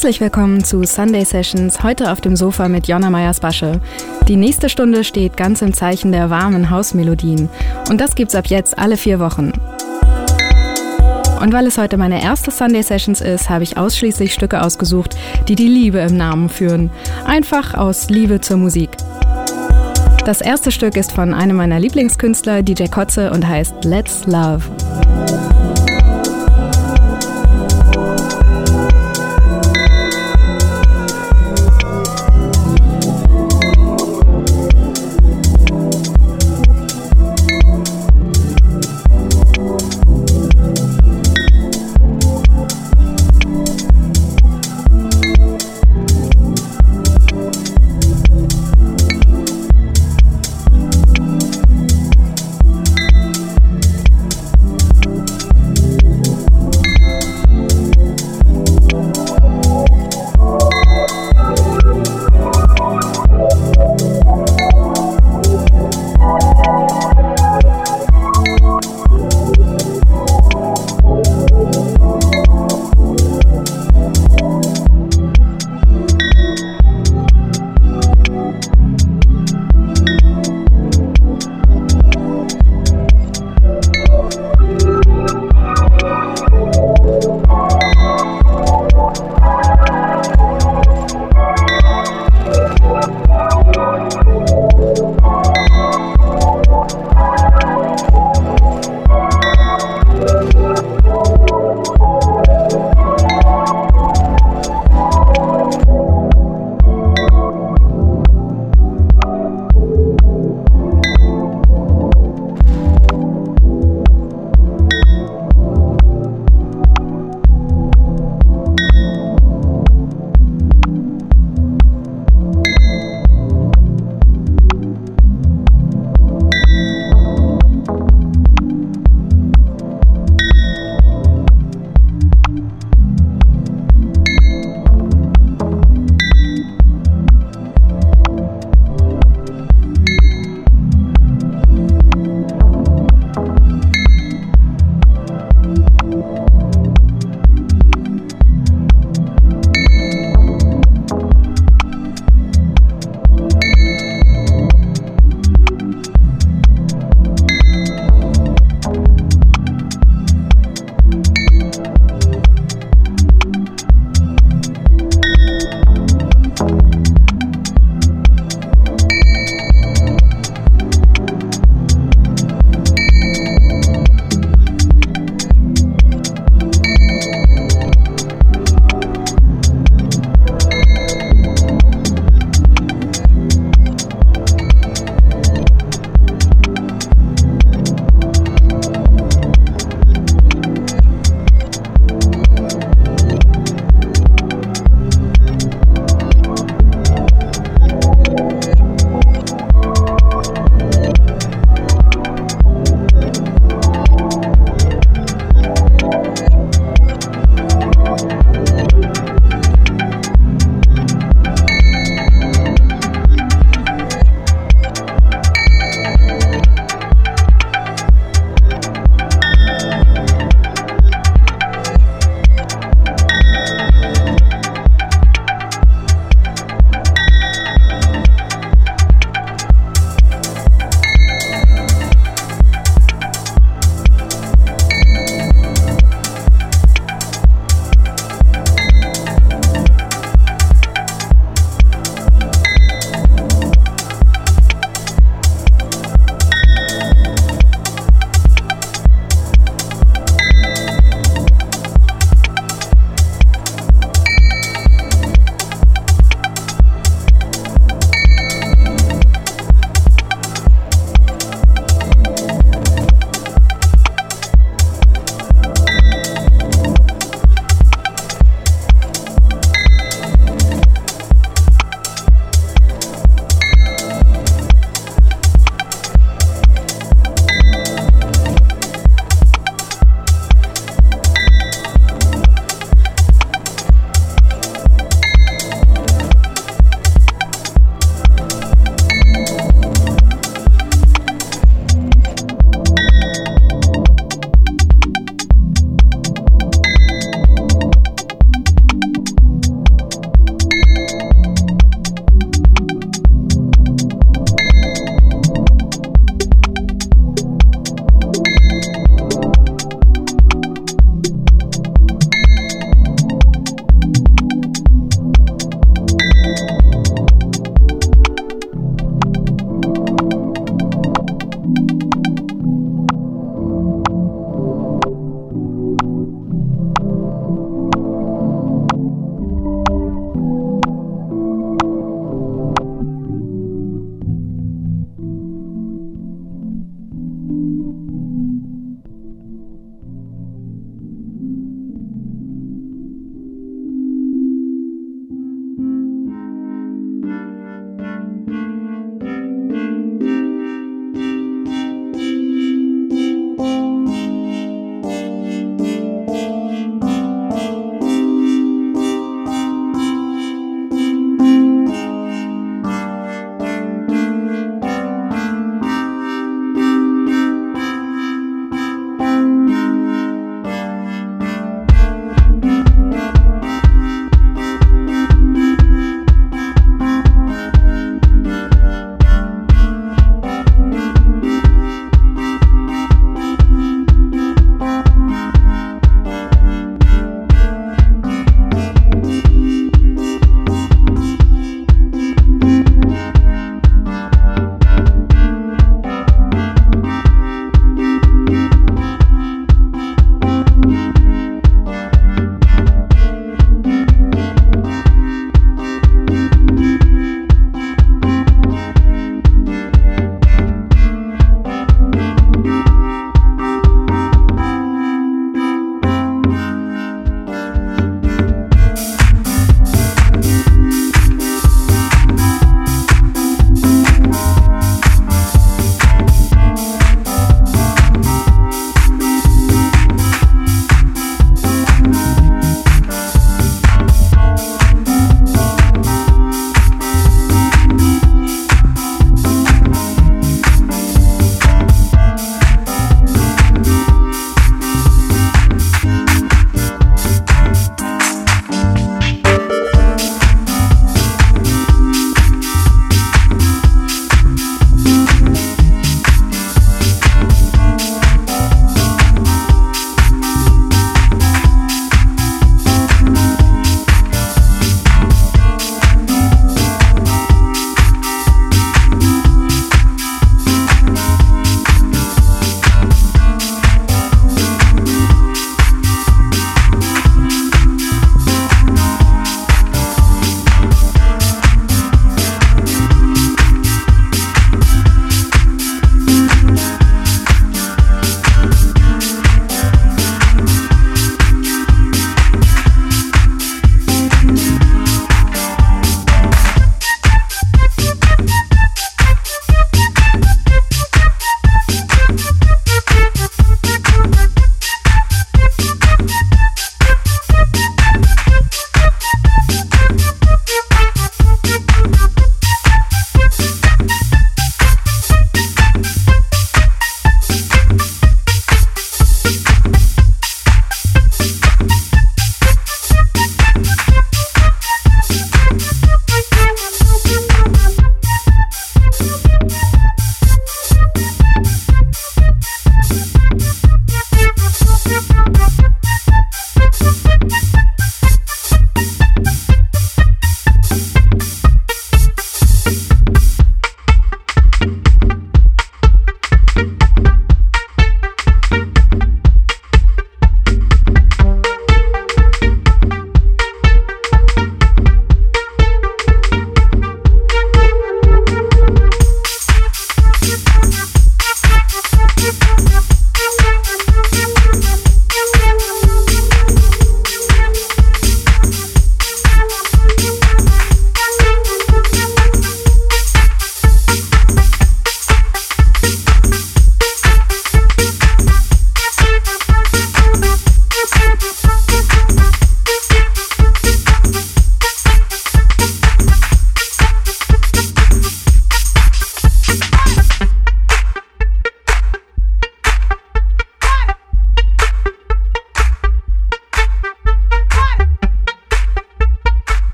Herzlich willkommen zu Sunday Sessions, heute auf dem Sofa mit Jonna Meyers-Basche. Die nächste Stunde steht ganz im Zeichen der warmen Hausmelodien. Und das gibt's ab jetzt alle vier Wochen. Und weil es heute meine erste Sunday Sessions ist, habe ich ausschließlich Stücke ausgesucht, die die Liebe im Namen führen. Einfach aus Liebe zur Musik. Das erste Stück ist von einem meiner Lieblingskünstler, DJ Kotze, und heißt Let's Love.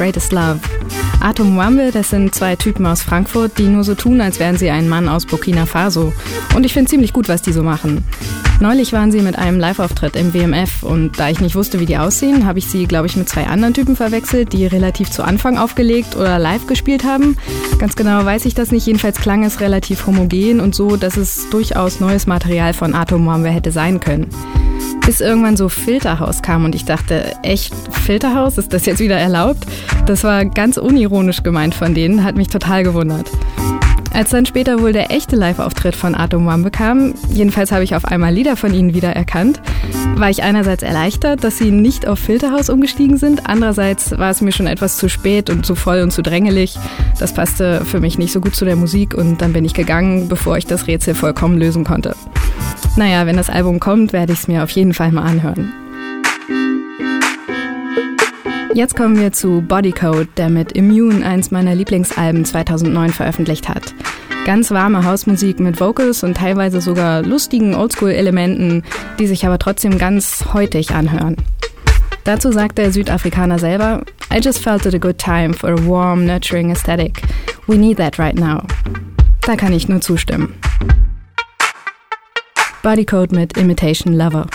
Greatest Love. Atom Wambe, das sind zwei Typen aus Frankfurt, die nur so tun, als wären sie ein Mann aus Burkina Faso. Und ich finde ziemlich gut, was die so machen. Neulich waren sie mit einem Live-Auftritt im WMF und da ich nicht wusste, wie die aussehen, habe ich sie, glaube ich, mit zwei anderen Typen verwechselt, die relativ zu Anfang aufgelegt oder live gespielt haben. Ganz genau weiß ich das nicht, jedenfalls klang es relativ homogen und so, dass es durchaus neues Material von Atom Wambe hätte sein können. Bis irgendwann so Filterhaus kam und ich dachte, echt Filterhaus, ist das jetzt wieder erlaubt? Das war ganz unironisch gemeint von denen, hat mich total gewundert. Als dann später wohl der echte Live-Auftritt von Atom One kam, jedenfalls habe ich auf einmal Lieder von ihnen wieder erkannt, war ich einerseits erleichtert, dass sie nicht auf Filterhaus umgestiegen sind, andererseits war es mir schon etwas zu spät und zu voll und zu drängelig. Das passte für mich nicht so gut zu der Musik und dann bin ich gegangen, bevor ich das Rätsel vollkommen lösen konnte. Naja, wenn das Album kommt, werde ich es mir auf jeden Fall mal anhören. Jetzt kommen wir zu Bodycode, der mit Immune eins meiner Lieblingsalben 2009 veröffentlicht hat. Ganz warme Hausmusik mit Vocals und teilweise sogar lustigen Oldschool-Elementen, die sich aber trotzdem ganz heutig anhören. Dazu sagt der Südafrikaner selber, I just felt it a good time for a warm, nurturing aesthetic. We need that right now. Da kann ich nur zustimmen. Bodycode mit Imitation Lover.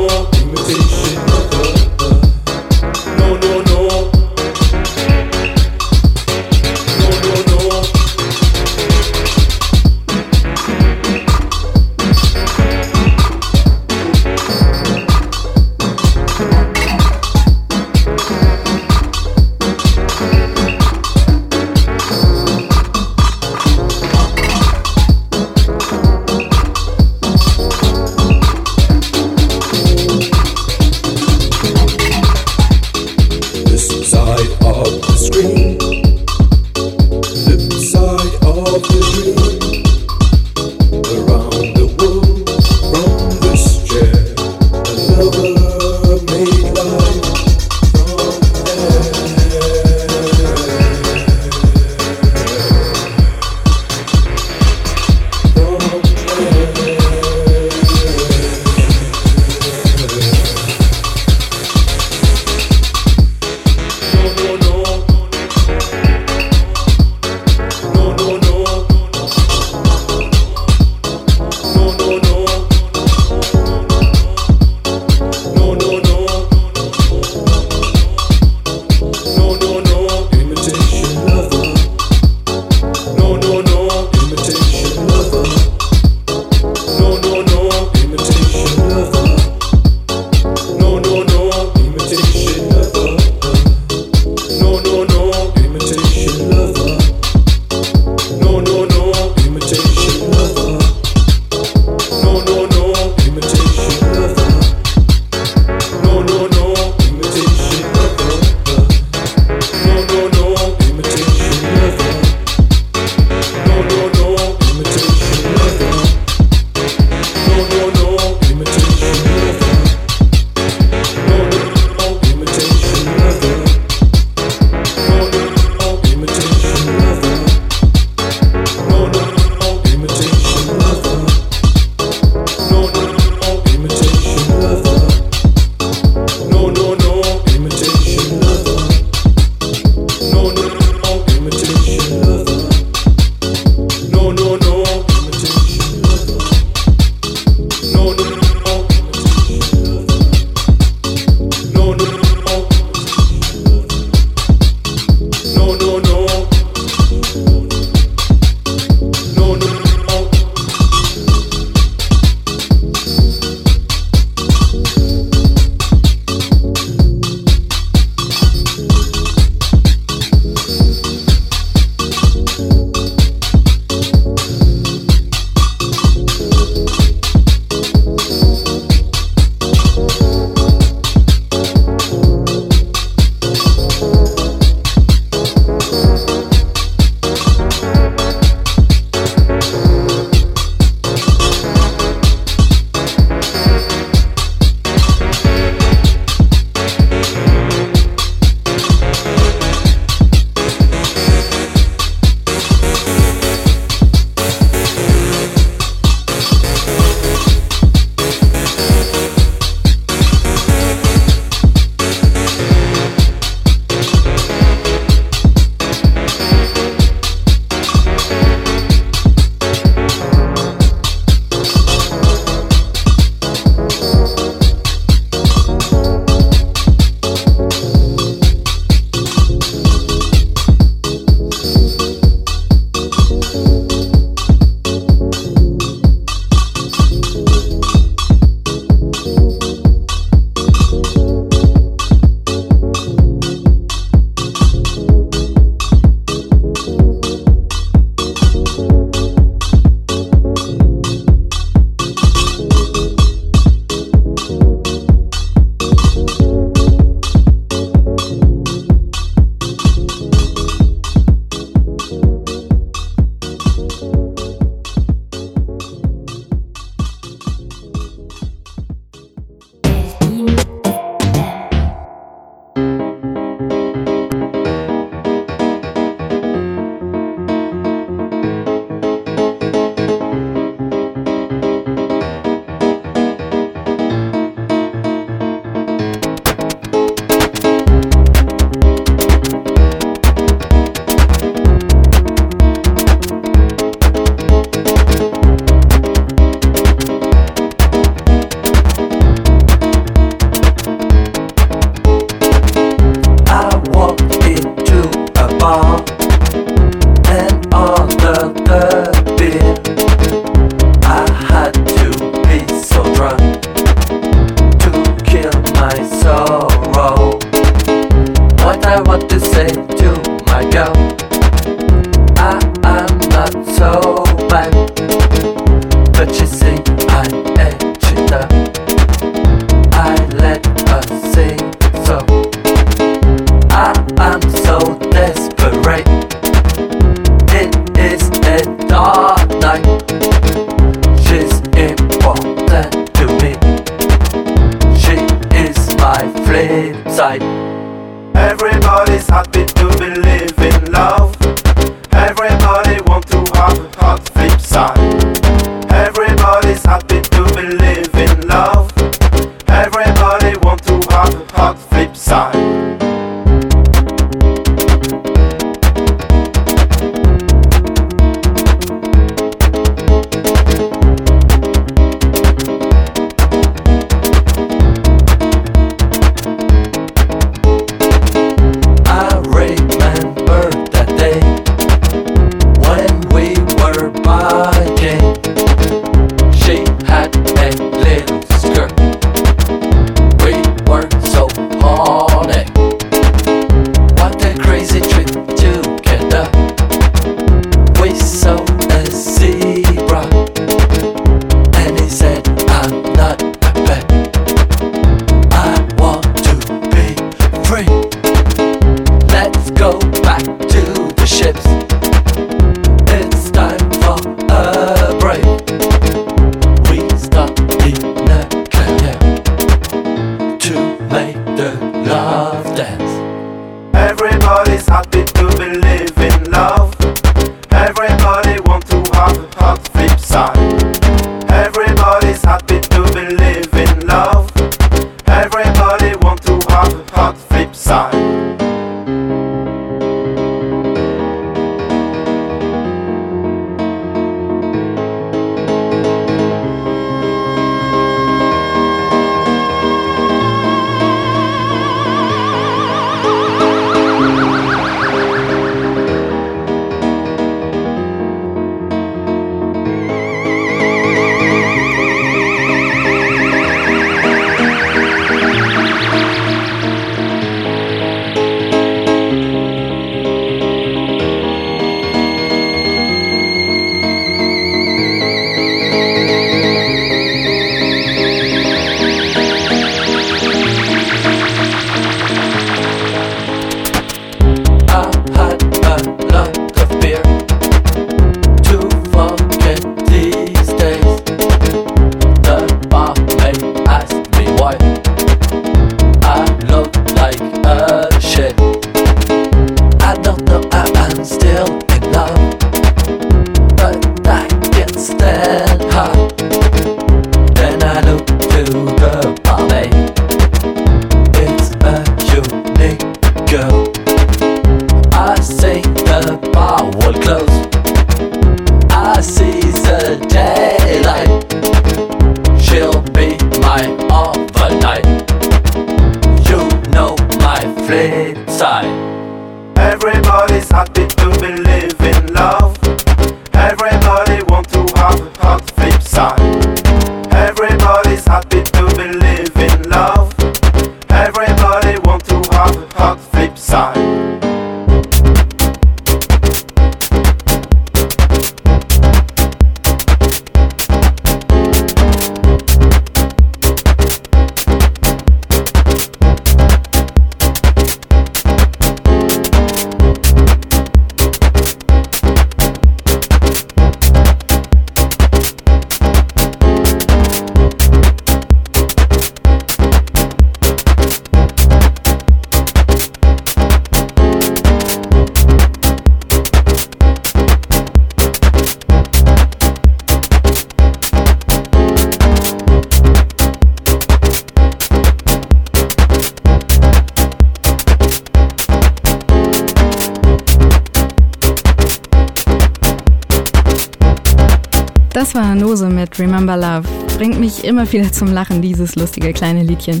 Das war Nose mit Remember Love. Bringt mich immer wieder zum Lachen, dieses lustige kleine Liedchen.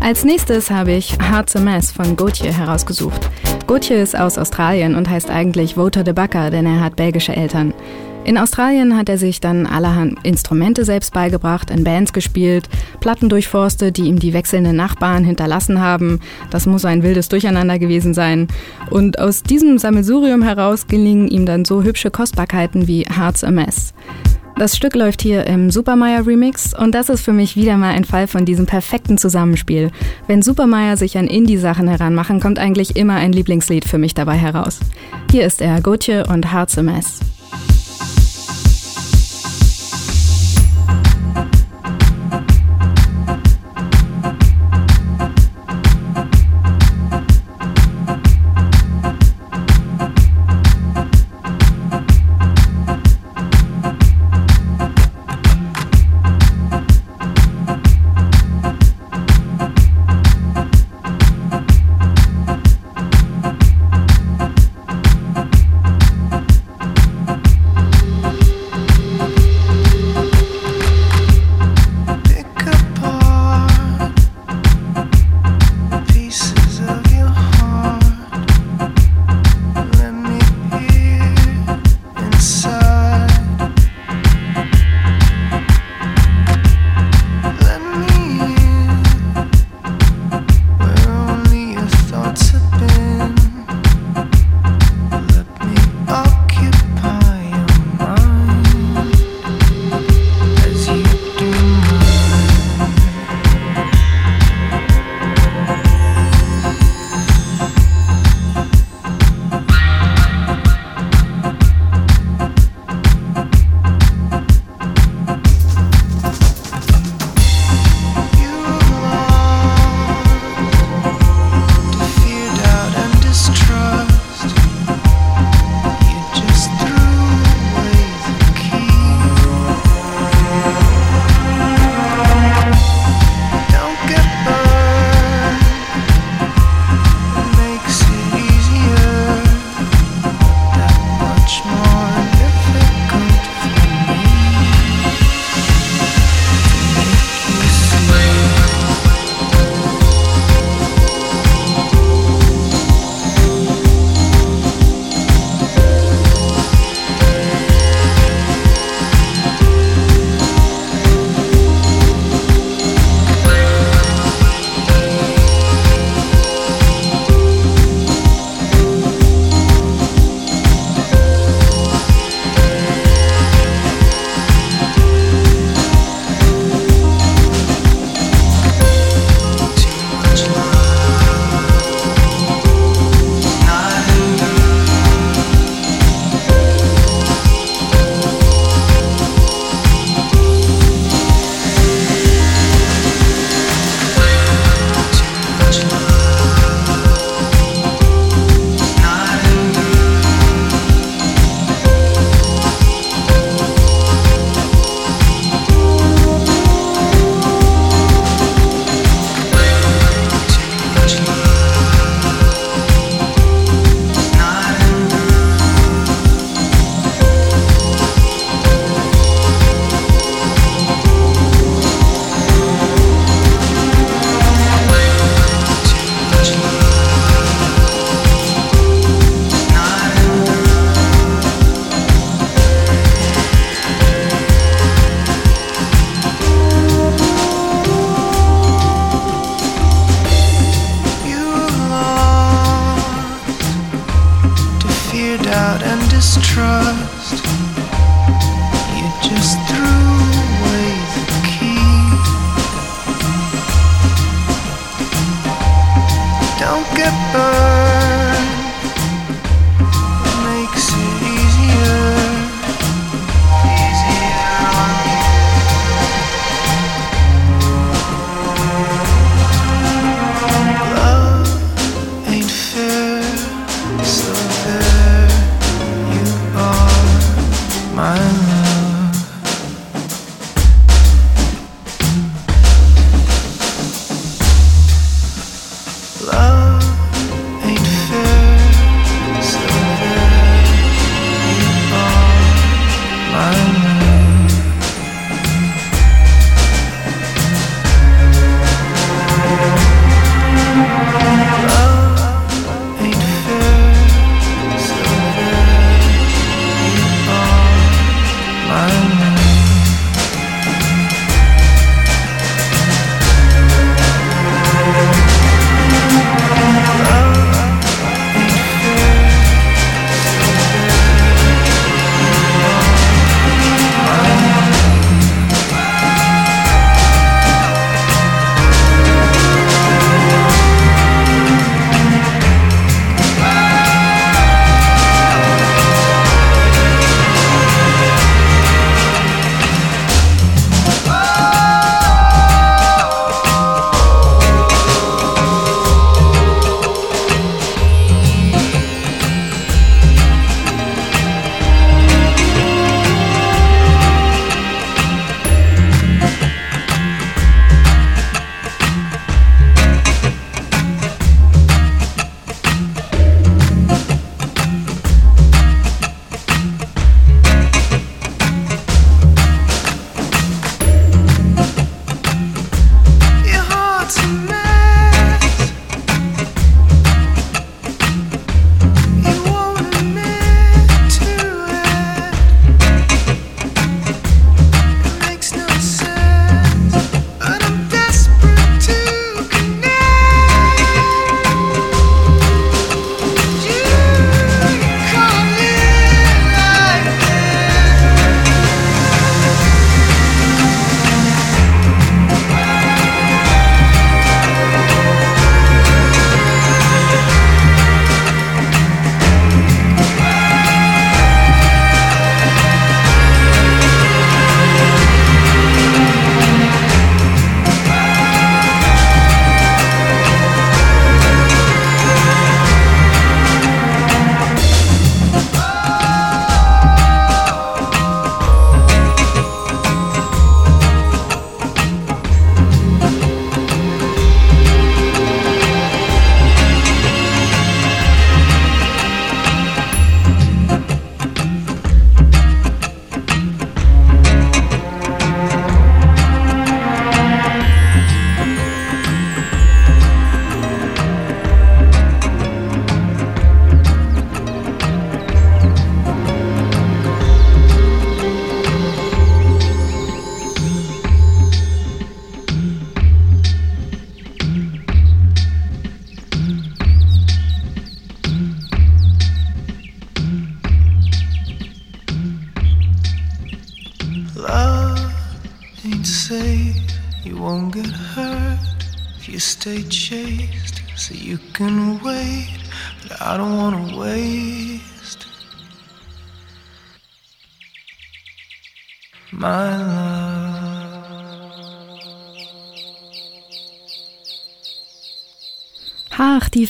Als nächstes habe ich Hearts a Mess von Gauthier herausgesucht. Gauthier ist aus Australien und heißt eigentlich Voter de Backer, denn er hat belgische Eltern. In Australien hat er sich dann allerhand Instrumente selbst beigebracht, in Bands gespielt, Platten durchforstet, die ihm die wechselnden Nachbarn hinterlassen haben. Das muss ein wildes Durcheinander gewesen sein. Und aus diesem Sammelsurium heraus gelingen ihm dann so hübsche Kostbarkeiten wie Hearts a Mess. Das Stück läuft hier im Supermeyer Remix und das ist für mich wieder mal ein Fall von diesem perfekten Zusammenspiel. Wenn Supermeyer sich an Indie-Sachen heranmachen, kommt eigentlich immer ein Lieblingslied für mich dabei heraus. Hier ist er, Gotje und Hearts a Mess.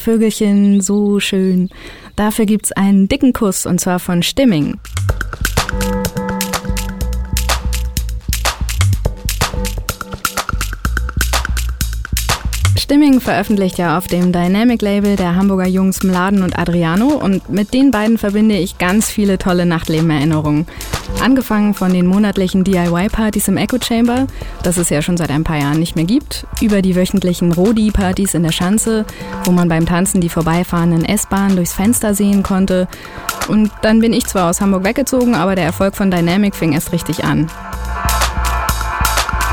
Vögelchen, so schön. Dafür gibt's einen dicken Kuss und zwar von Stimming. Stimming veröffentlicht ja auf dem Dynamic-Label der Hamburger Jungs Mladen und Adriano und mit den beiden verbinde ich ganz viele tolle Nachtleben-Erinnerungen. Angefangen von den monatlichen DIY-Partys im Echo Chamber, das es ja schon seit ein paar Jahren nicht mehr gibt, über die wöchentlichen Rodi-Partys in der Schanze, wo man beim Tanzen die vorbeifahrenden S-Bahnen durchs Fenster sehen konnte. Und dann bin ich zwar aus Hamburg weggezogen, aber der Erfolg von Dynamic fing erst richtig an.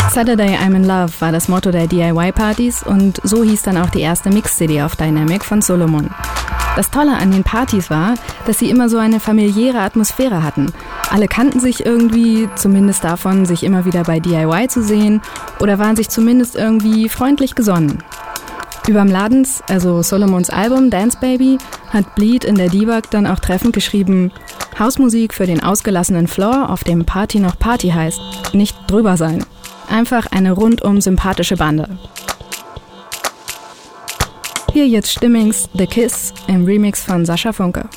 Saturday I'm in Love war das Motto der DIY-Partys und so hieß dann auch die erste Mix-CD auf Dynamic von Solomon. Das Tolle an den Partys war, dass sie immer so eine familiäre Atmosphäre hatten. Alle kannten sich irgendwie, zumindest davon, sich immer wieder bei DIY zu sehen oder waren sich zumindest irgendwie freundlich gesonnen. Überm Ladens, also Solomons Album Dance Baby, hat Bleed in der Debug dann auch treffend geschrieben, Hausmusik für den ausgelassenen Floor, auf dem Party noch Party heißt, nicht drüber sein. Einfach eine rundum sympathische Bande. Hier jetzt Stimmings The Kiss im Remix von Sascha Funke.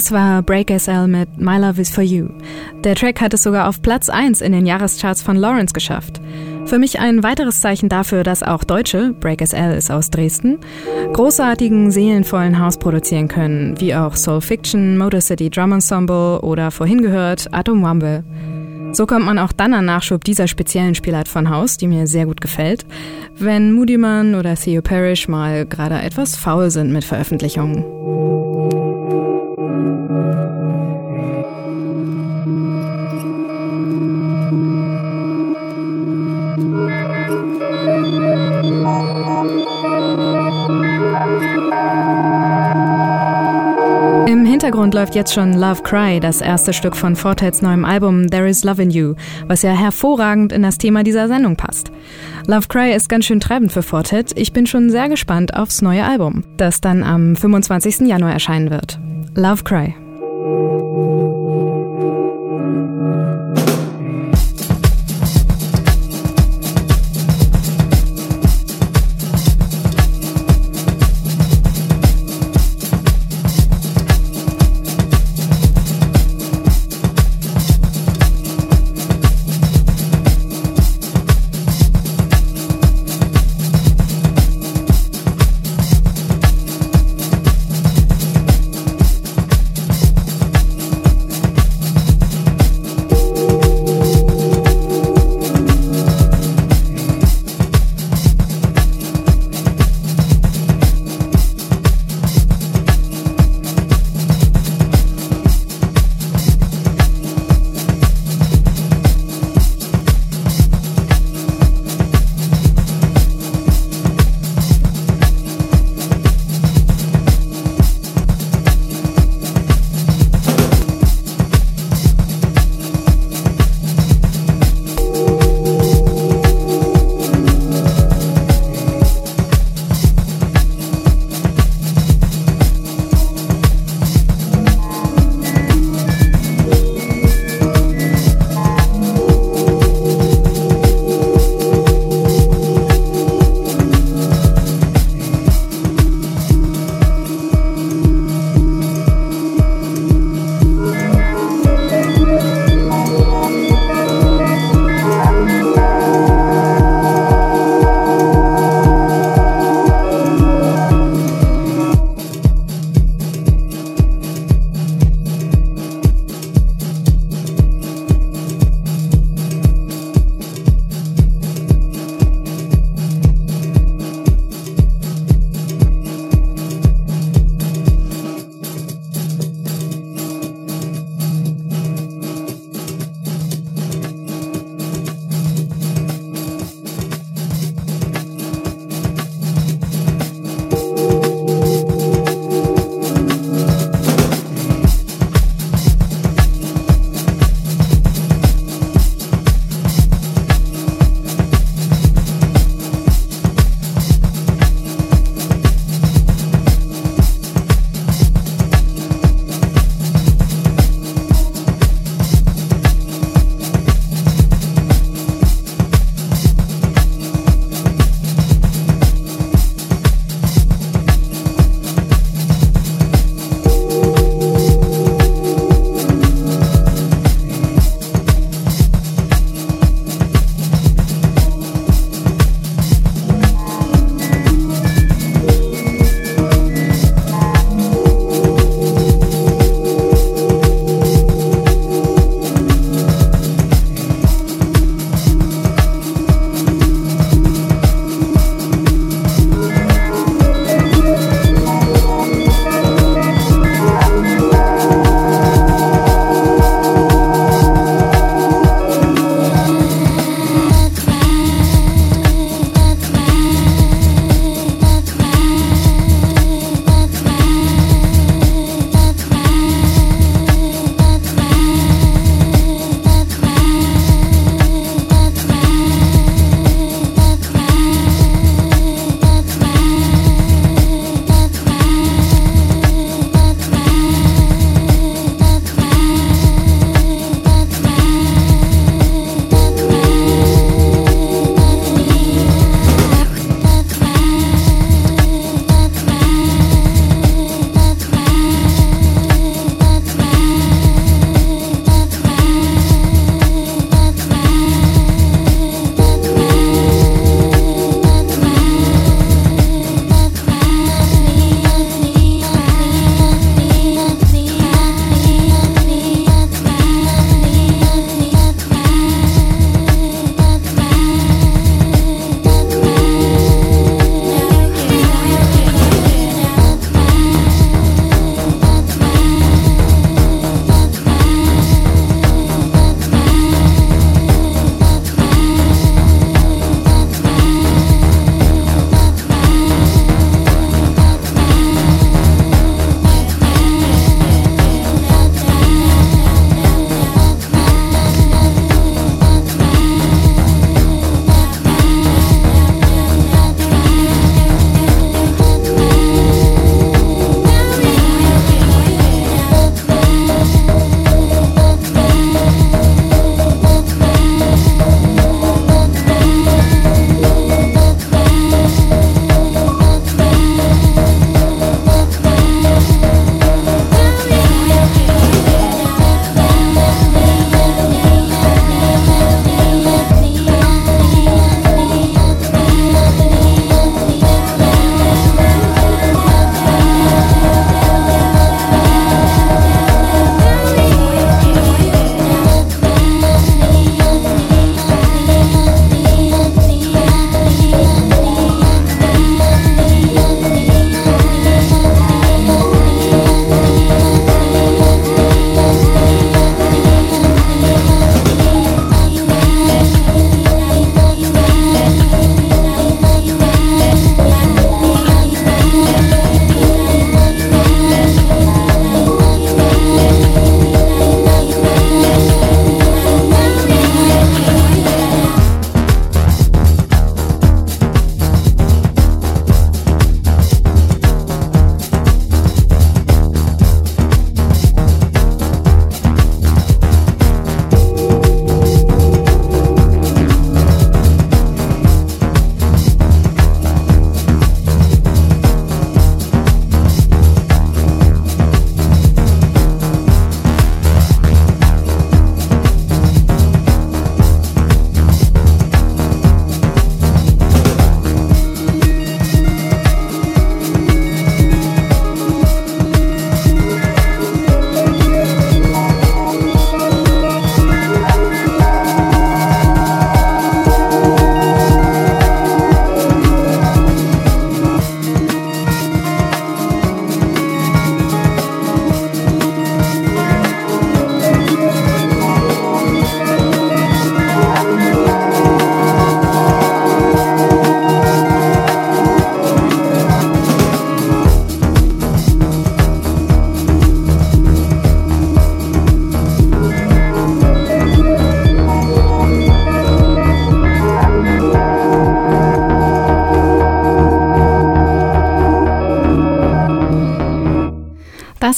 Das war Break SL mit My Love is for You. Der Track hat es sogar auf Platz 1 in den Jahrescharts von Lawrence geschafft. Für mich ein weiteres Zeichen dafür, dass auch Deutsche, Break SL ist aus Dresden, großartigen, seelenvollen House produzieren können, wie auch Soul Fiction, Motor City Drum Ensemble oder vorhin gehört Atom Wumble. So kommt man auch dann an Nachschub dieser speziellen Spielart von House, die mir sehr gut gefällt, wenn Moody Man oder Theo Parrish mal gerade etwas faul sind mit Veröffentlichungen. Im Hintergrund läuft jetzt schon Love Cry, das erste Stück von Fortets neuem Album There is Love in You, was ja hervorragend in das Thema dieser Sendung passt. Love Cry ist ganz schön treibend für Fortet. Ich bin schon sehr gespannt aufs neue Album, das dann am 25. Januar erscheinen wird. Love Cry. Thank you.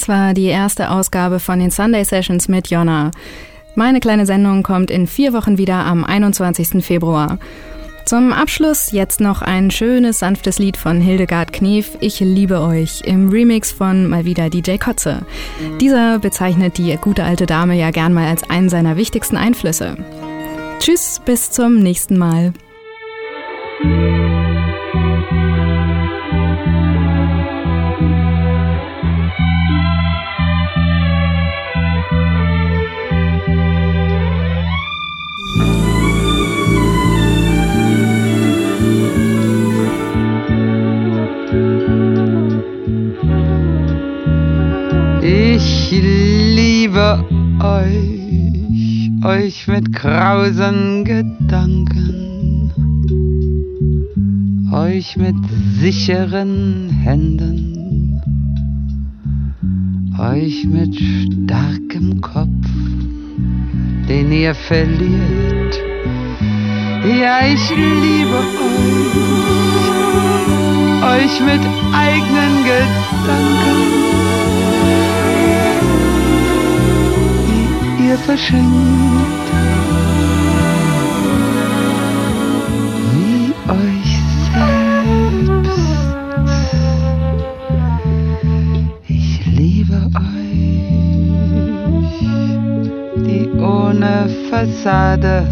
Das war die erste Ausgabe von den Sunday Sessions mit Jonna. Meine kleine Sendung kommt in vier Wochen wieder am 21. Februar. Zum Abschluss jetzt noch ein schönes, sanftes Lied von Hildegard Knef, Ich liebe euch, im Remix von mal wieder DJ Kotze. Dieser bezeichnet die gute alte Dame ja gern mal als einen seiner wichtigsten Einflüsse. Tschüss, bis zum nächsten Mal. Mit krausen Gedanken, euch mit sicheren Händen, euch mit starkem Kopf, den ihr verliert. Ja, ich liebe euch, euch mit eigenen Gedanken. Dir verschenkt, Fassade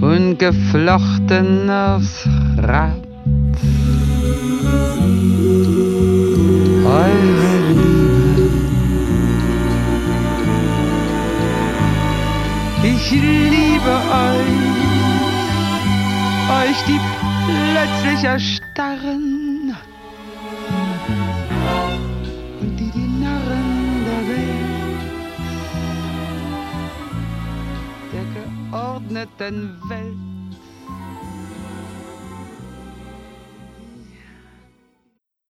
und geflochten aufs Rad. Eure Ich liebe euch, euch die plötzlich erstarren certaines vestes.